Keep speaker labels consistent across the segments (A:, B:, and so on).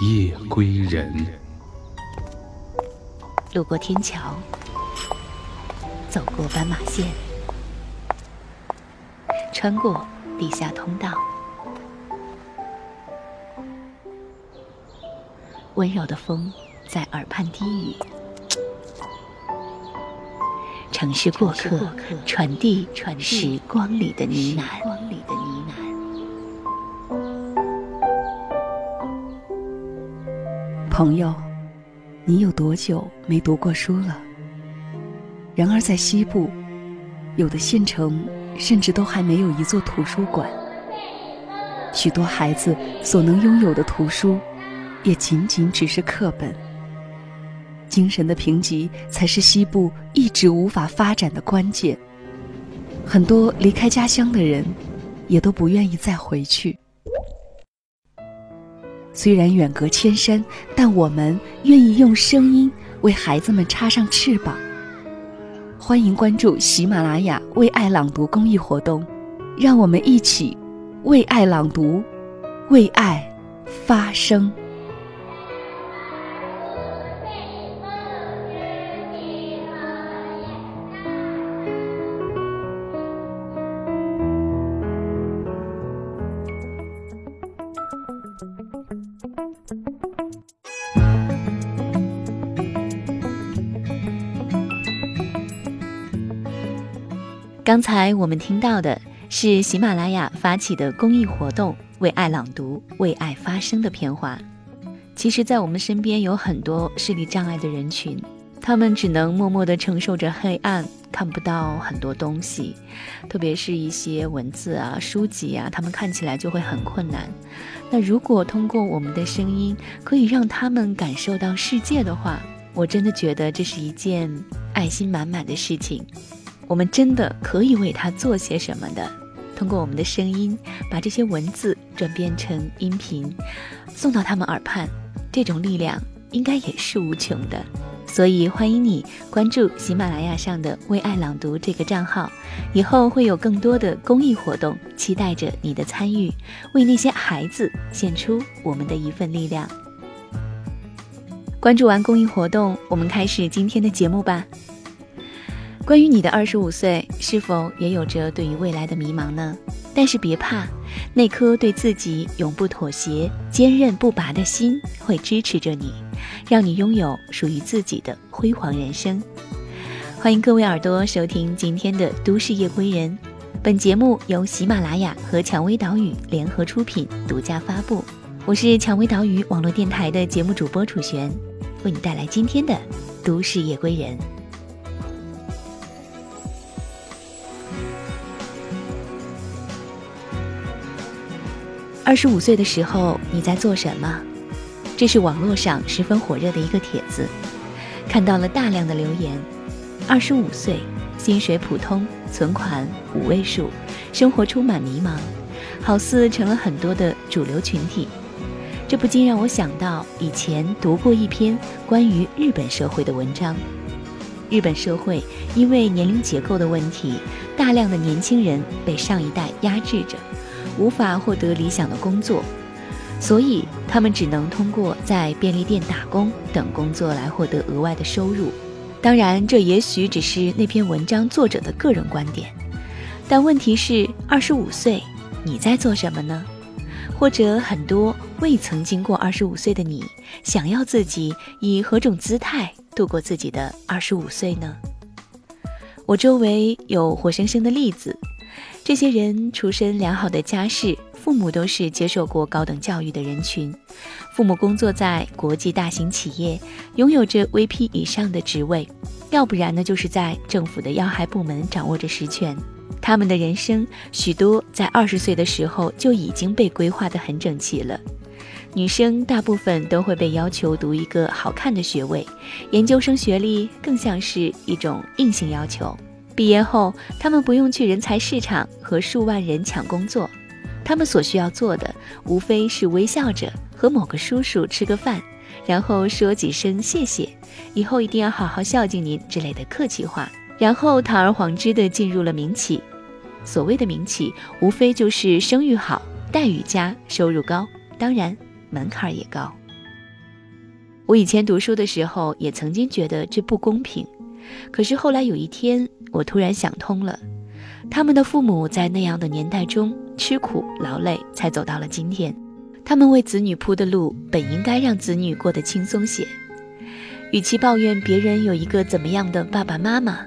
A: 夜归人。
B: 路过天桥，走过斑马线，穿过地下通道，温柔的风在耳畔低语。城市过客，传递时光里的呢喃。
C: 朋友，你有多久没读过书了？然而在西部，有的县城甚至都还没有一座图书馆。许多孩子所能拥有的图书，也仅仅只是课本。精神的贫瘠才是西部一直无法发展的关键。很多离开家乡的人，也都不愿意再回去。虽然远隔千山，但我们愿意用声音为孩子们插上翅膀。欢迎关注喜马拉雅“为爱朗读”公益活动，让我们一起为爱朗读，为爱发声。
B: 刚才我们听到的是喜马拉雅发起的公益活动“为爱朗读，为爱发声”的片花。其实，在我们身边有很多视力障碍的人群，他们只能默默地承受着黑暗，看不到很多东西，特别是一些文字啊、书籍啊，他们看起来就会很困难。那如果通过我们的声音，可以让他们感受到世界的话，我真的觉得这是一件爱心满满的事情。我们真的可以为他做些什么的？通过我们的声音，把这些文字转变成音频，送到他们耳畔，这种力量应该也是无穷的。所以欢迎你关注喜马拉雅上的“为爱朗读”这个账号，以后会有更多的公益活动，期待着你的参与，为那些孩子献出我们的一份力量。关注完公益活动，我们开始今天的节目吧。关于你的二十五岁，是否也有着对于未来的迷茫呢？但是别怕，那颗对自己永不妥协、坚韧不拔的心会支持着你，让你拥有属于自己的辉煌人生。欢迎各位耳朵收听今天的《都市夜归人》，本节目由喜马拉雅和蔷薇岛屿联合出品、独家发布。我是蔷薇岛屿网络电台的节目主播楚璇，为你带来今天的《都市夜归人》。二十五岁的时候，你在做什么？这是网络上十分火热的一个帖子，看到了大量的留言。二十五岁，薪水普通，存款五位数，生活充满迷茫，好似成了很多的主流群体。这不禁让我想到以前读过一篇关于日本社会的文章。日本社会因为年龄结构的问题，大量的年轻人被上一代压制着。无法获得理想的工作，所以他们只能通过在便利店打工等工作来获得额外的收入。当然，这也许只是那篇文章作者的个人观点。但问题是，二十五岁，你在做什么呢？或者很多未曾经过二十五岁的你，想要自己以何种姿态度过自己的二十五岁呢？我周围有活生生的例子。这些人出身良好的家世，父母都是接受过高等教育的人群，父母工作在国际大型企业，拥有着 VP 以上的职位，要不然呢就是在政府的要害部门掌握着实权。他们的人生许多在二十岁的时候就已经被规划得很整齐了，女生大部分都会被要求读一个好看的学位，研究生学历更像是一种硬性要求。毕业后，他们不用去人才市场和数万人抢工作，他们所需要做的，无非是微笑着和某个叔叔吃个饭，然后说几声谢谢，以后一定要好好孝敬您之类的客气话，然后堂而皇之地进入了民企。所谓的民企，无非就是声誉好、待遇佳、收入高，当然。门槛也高。我以前读书的时候也曾经觉得这不公平，可是后来有一天，我突然想通了：他们的父母在那样的年代中吃苦劳累，才走到了今天。他们为子女铺的路，本应该让子女过得轻松些。与其抱怨别人有一个怎么样的爸爸妈妈，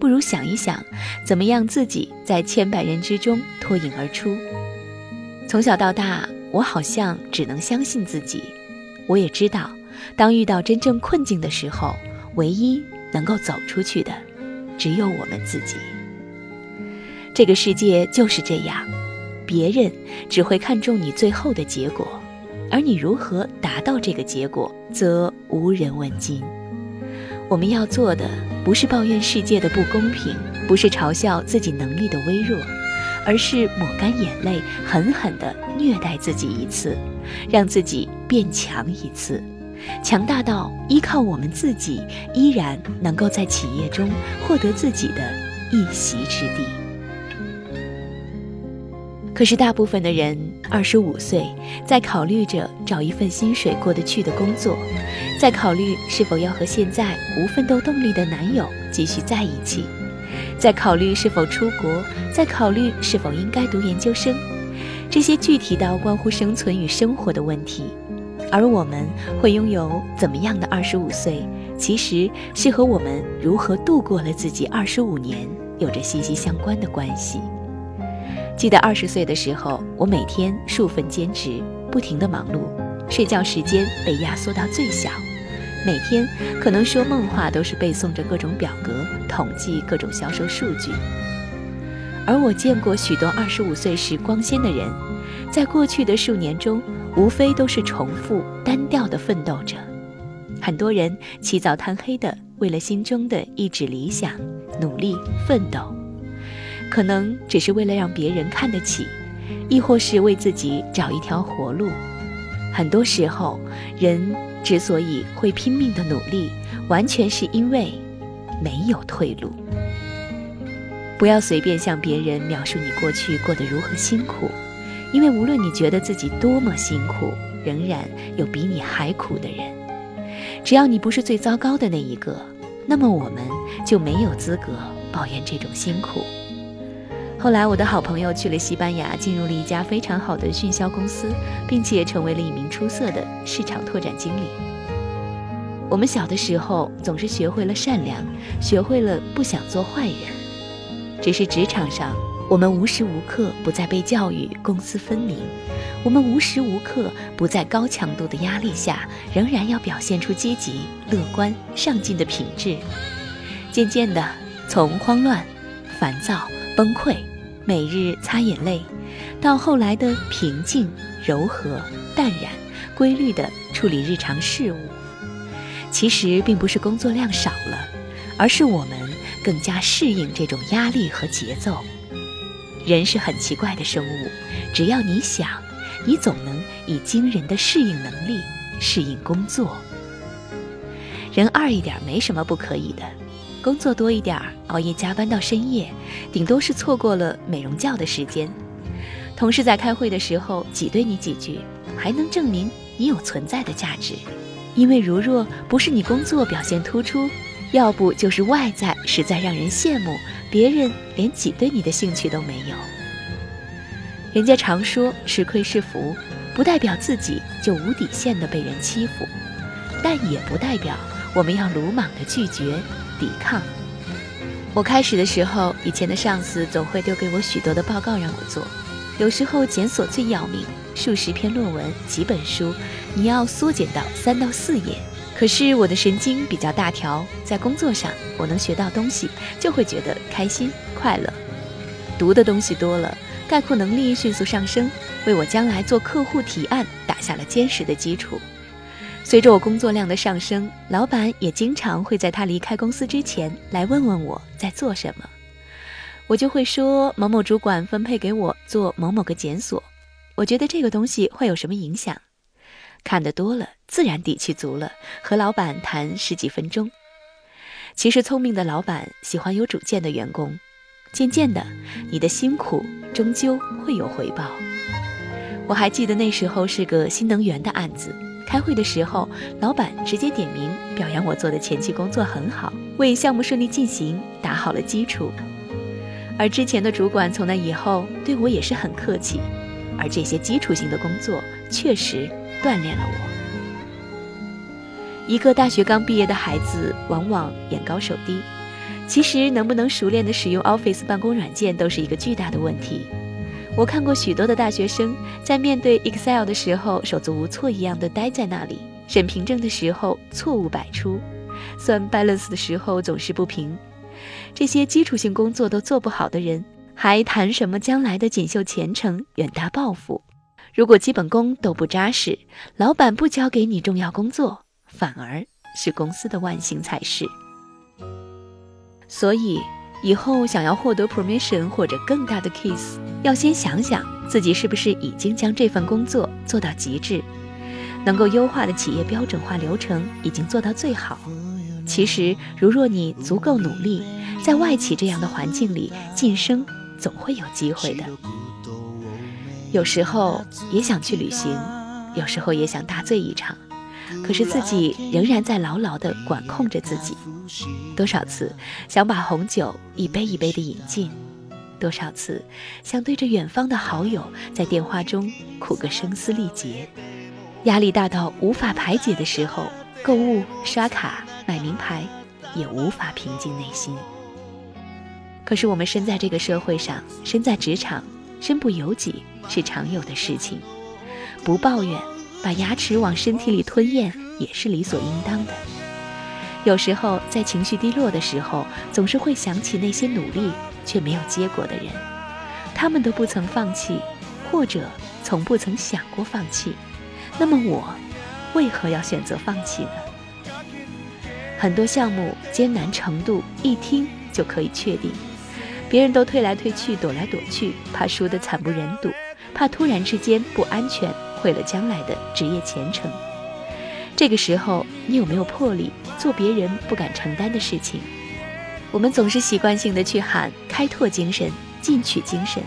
B: 不如想一想，怎么样自己在千百人之中脱颖而出。从小到大。我好像只能相信自己，我也知道，当遇到真正困境的时候，唯一能够走出去的，只有我们自己。这个世界就是这样，别人只会看重你最后的结果，而你如何达到这个结果，则无人问津。我们要做的，不是抱怨世界的不公平，不是嘲笑自己能力的微弱。而是抹干眼泪，狠狠地虐待自己一次，让自己变强一次，强大到依靠我们自己，依然能够在企业中获得自己的一席之地。可是，大部分的人二十五岁，在考虑着找一份薪水过得去的工作，在考虑是否要和现在无奋斗动力的男友继续在一起。在考虑是否出国，在考虑是否应该读研究生，这些具体到关乎生存与生活的问题，而我们会拥有怎么样的二十五岁，其实是和我们如何度过了自己二十五年有着息息相关的关系。记得二十岁的时候，我每天数份兼职，不停的忙碌，睡觉时间被压缩到最小。每天可能说梦话都是背诵着各种表格，统计各种销售数据。而我见过许多二十五岁时光鲜的人，在过去的数年中，无非都是重复单调的奋斗着。很多人起早贪黑的为了心中的一纸理想努力奋斗，可能只是为了让别人看得起，亦或是为自己找一条活路。很多时候，人。之所以会拼命的努力，完全是因为没有退路。不要随便向别人描述你过去过得如何辛苦，因为无论你觉得自己多么辛苦，仍然有比你还苦的人。只要你不是最糟糕的那一个，那么我们就没有资格抱怨这种辛苦。后来，我的好朋友去了西班牙，进入了一家非常好的训销公司，并且成为了一名出色的市场拓展经理。我们小的时候总是学会了善良，学会了不想做坏人。只是职场上，我们无时无刻不在被教育公私分明，我们无时无刻不在高强度的压力下，仍然要表现出积极、乐观、上进的品质。渐渐的，从慌乱、烦躁、崩溃。每日擦眼泪，到后来的平静、柔和、淡然、规律地处理日常事务，其实并不是工作量少了，而是我们更加适应这种压力和节奏。人是很奇怪的生物，只要你想，你总能以惊人的适应能力适应工作。人二一点没什么不可以的。工作多一点儿，熬夜加班到深夜，顶多是错过了美容觉的时间。同事在开会的时候挤兑你几句，还能证明你有存在的价值。因为如若不是你工作表现突出，要不就是外在实在让人羡慕，别人连挤兑你的兴趣都没有。人家常说吃亏是福，不代表自己就无底线的被人欺负，但也不代表我们要鲁莽的拒绝。抵抗。我开始的时候，以前的上司总会丢给我许多的报告让我做，有时候检索最要命，数十篇论文、几本书，你要缩减到三到四页。可是我的神经比较大条，在工作上我能学到东西，就会觉得开心快乐。读的东西多了，概括能力迅速上升，为我将来做客户提案打下了坚实的基础。随着我工作量的上升，老板也经常会在他离开公司之前来问问我在做什么，我就会说某某主管分配给我做某某个检索，我觉得这个东西会有什么影响。看得多了，自然底气足了，和老板谈十几分钟。其实聪明的老板喜欢有主见的员工，渐渐的，你的辛苦终究会有回报。我还记得那时候是个新能源的案子。开会的时候，老板直接点名表扬我做的前期工作很好，为项目顺利进行打好了基础。而之前的主管从那以后对我也是很客气，而这些基础性的工作确实锻炼了我。一个大学刚毕业的孩子往往眼高手低，其实能不能熟练的使用 Office 办公软件都是一个巨大的问题。我看过许多的大学生在面对 Excel 的时候手足无措一样的待在那里，审凭证的时候错误百出，算 balance 的时候总是不平。这些基础性工作都做不好的人，还谈什么将来的锦绣前程、远大抱负？如果基本功都不扎实，老板不交给你重要工作，反而是公司的万幸才是。所以。以后想要获得 permission 或者更大的 kiss，要先想想自己是不是已经将这份工作做到极致，能够优化的企业标准化流程已经做到最好。其实，如若你足够努力，在外企这样的环境里晋升，总会有机会的。有时候也想去旅行，有时候也想大醉一场。可是自己仍然在牢牢地管控着自己，多少次想把红酒一杯一杯地饮尽，多少次想对着远方的好友在电话中哭个声嘶力竭，压力大到无法排解的时候，购物、刷卡、买名牌，也无法平静内心。可是我们身在这个社会上，身在职场，身不由己是常有的事情，不抱怨。把牙齿往身体里吞咽也是理所应当的。有时候在情绪低落的时候，总是会想起那些努力却没有结果的人，他们都不曾放弃，或者从不曾想过放弃。那么我为何要选择放弃呢？很多项目艰难程度一听就可以确定，别人都退来退去，躲来躲去，怕输得惨不忍睹，怕突然之间不安全。毁了将来的职业前程。这个时候，你有没有魄力做别人不敢承担的事情？我们总是习惯性的去喊开拓精神、进取精神，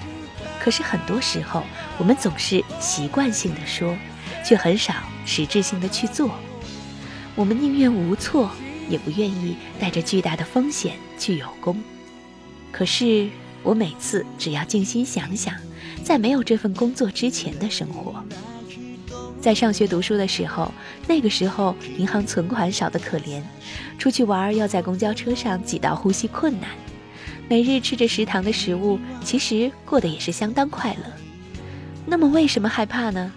B: 可是很多时候，我们总是习惯性的说，却很少实质性的去做。我们宁愿无措，也不愿意带着巨大的风险去有功。可是，我每次只要静心想想，在没有这份工作之前的生活。在上学读书的时候，那个时候银行存款少得可怜，出去玩要在公交车上挤到呼吸困难，每日吃着食堂的食物，其实过得也是相当快乐。那么为什么害怕呢？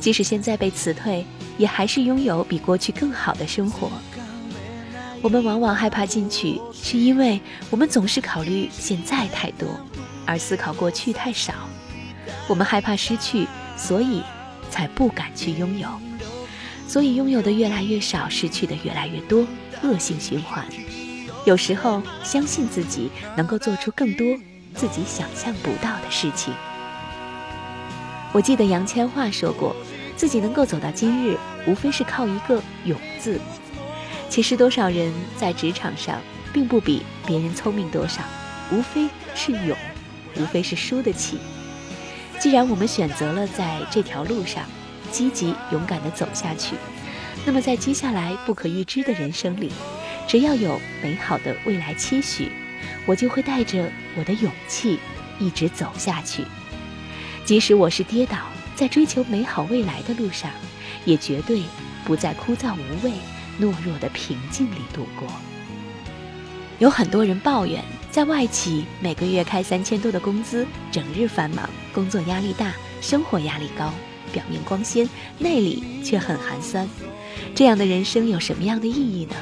B: 即使现在被辞退，也还是拥有比过去更好的生活。我们往往害怕进取，是因为我们总是考虑现在太多，而思考过去太少。我们害怕失去，所以。才不敢去拥有，所以拥有的越来越少，失去的越来越多，恶性循环。有时候相信自己能够做出更多自己想象不到的事情。我记得杨千嬅说过，自己能够走到今日，无非是靠一个“勇”字。其实多少人在职场上并不比别人聪明多少，无非是勇，无非是输得起。既然我们选择了在这条路上积极勇敢地走下去，那么在接下来不可预知的人生里，只要有美好的未来期许，我就会带着我的勇气一直走下去。即使我是跌倒在追求美好未来的路上，也绝对不再枯燥无味、懦弱的平静里度过。有很多人抱怨。在外企，每个月开三千多的工资，整日繁忙，工作压力大，生活压力高，表面光鲜，内里却很寒酸。这样的人生有什么样的意义呢？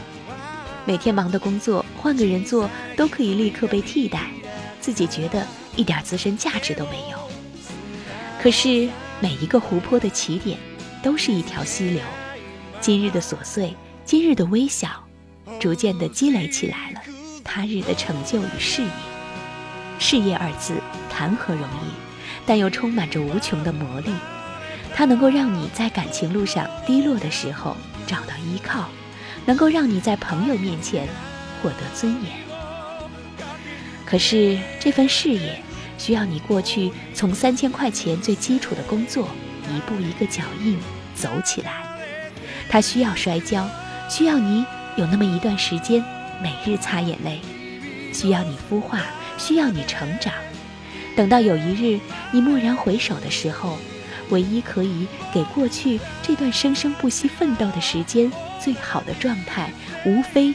B: 每天忙的工作，换个人做都可以立刻被替代，自己觉得一点自身价值都没有。可是每一个湖泊的起点，都是一条溪流。今日的琐碎，今日的微小，逐渐的积累起来了他日的成就与事业。事业二字谈何容易，但又充满着无穷的魔力。它能够让你在感情路上低落的时候找到依靠，能够让你在朋友面前获得尊严。可是这份事业。需要你过去从三千块钱最基础的工作，一步一个脚印走起来。它需要摔跤，需要你有那么一段时间每日擦眼泪，需要你孵化，需要你成长。等到有一日你蓦然回首的时候，唯一可以给过去这段生生不息奋斗的时间最好的状态，无非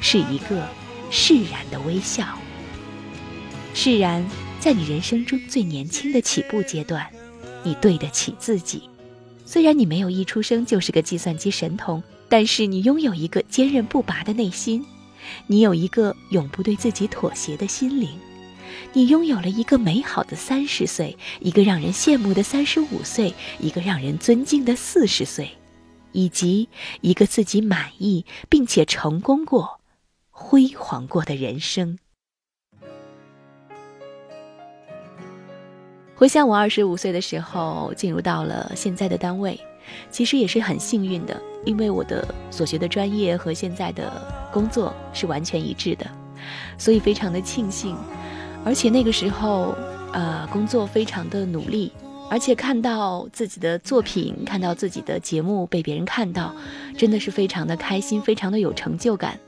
B: 是一个释然的微笑。释然。在你人生中最年轻的起步阶段，你对得起自己。虽然你没有一出生就是个计算机神童，但是你拥有一个坚韧不拔的内心，你有一个永不对自己妥协的心灵，你拥有了一个美好的三十岁，一个让人羡慕的三十五岁，一个让人尊敬的四十岁，以及一个自己满意并且成功过、辉煌过的人生。回想我二十五岁的时候进入到了现在的单位，其实也是很幸运的，因为我的所学的专业和现在的工作是完全一致的，所以非常的庆幸。而且那个时候，呃，工作非常的努力，而且看到自己的作品，看到自己的节目被别人看到，真的是非常的开心，非常的有成就感。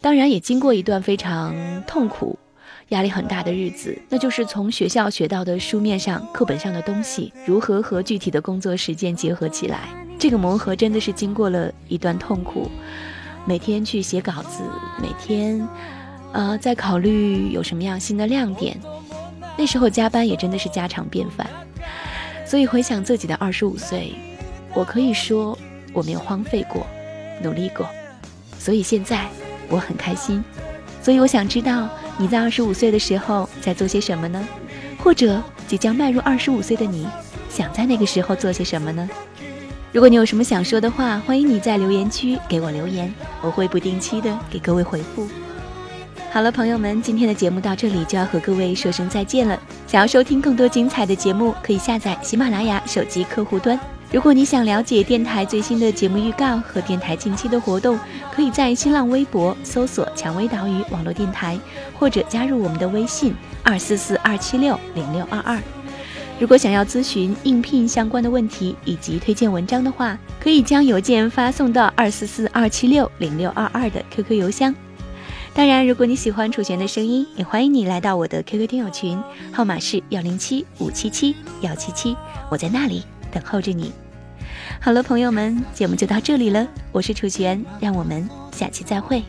B: 当然也经过一段非常痛苦。压力很大的日子，那就是从学校学到的书面上、课本上的东西，如何和具体的工作实践结合起来。这个磨合真的是经过了一段痛苦，每天去写稿子，每天，呃，在考虑有什么样新的亮点。那时候加班也真的是家常便饭。所以回想自己的二十五岁，我可以说我没有荒废过，努力过。所以现在我很开心。所以我想知道。你在二十五岁的时候在做些什么呢？或者即将迈入二十五岁的你，想在那个时候做些什么呢？如果你有什么想说的话，欢迎你在留言区给我留言，我会不定期的给各位回复。好了，朋友们，今天的节目到这里就要和各位说声再见了。想要收听更多精彩的节目，可以下载喜马拉雅手机客户端。如果你想了解电台最新的节目预告和电台近期的活动，可以在新浪微博搜索“蔷薇岛屿网络电台”，或者加入我们的微信二四四二七六零六二二。如果想要咨询应聘相关的问题以及推荐文章的话，可以将邮件发送到二四四二七六零六二二的 QQ 邮箱。当然，如果你喜欢楚璇的声音，也欢迎你来到我的 QQ 听友群，号码是幺零七五七七幺七七，我在那里。等候着你。好了，朋友们，节目就到这里了。我是楚璇，让我们下期再会。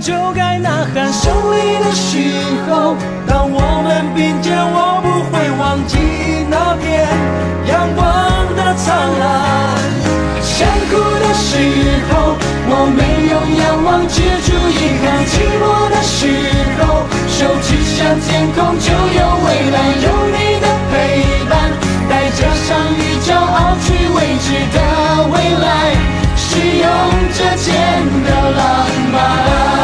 D: 就该呐喊胜利的时候。当我们并肩，我不会忘记那片阳光的灿烂。想哭的时候，我没有仰望，止住遗憾；寂寞的时候，手指向天空，就有未来。有你的陪伴，带着伤与骄傲去未知的未来，是用这剑的浪漫。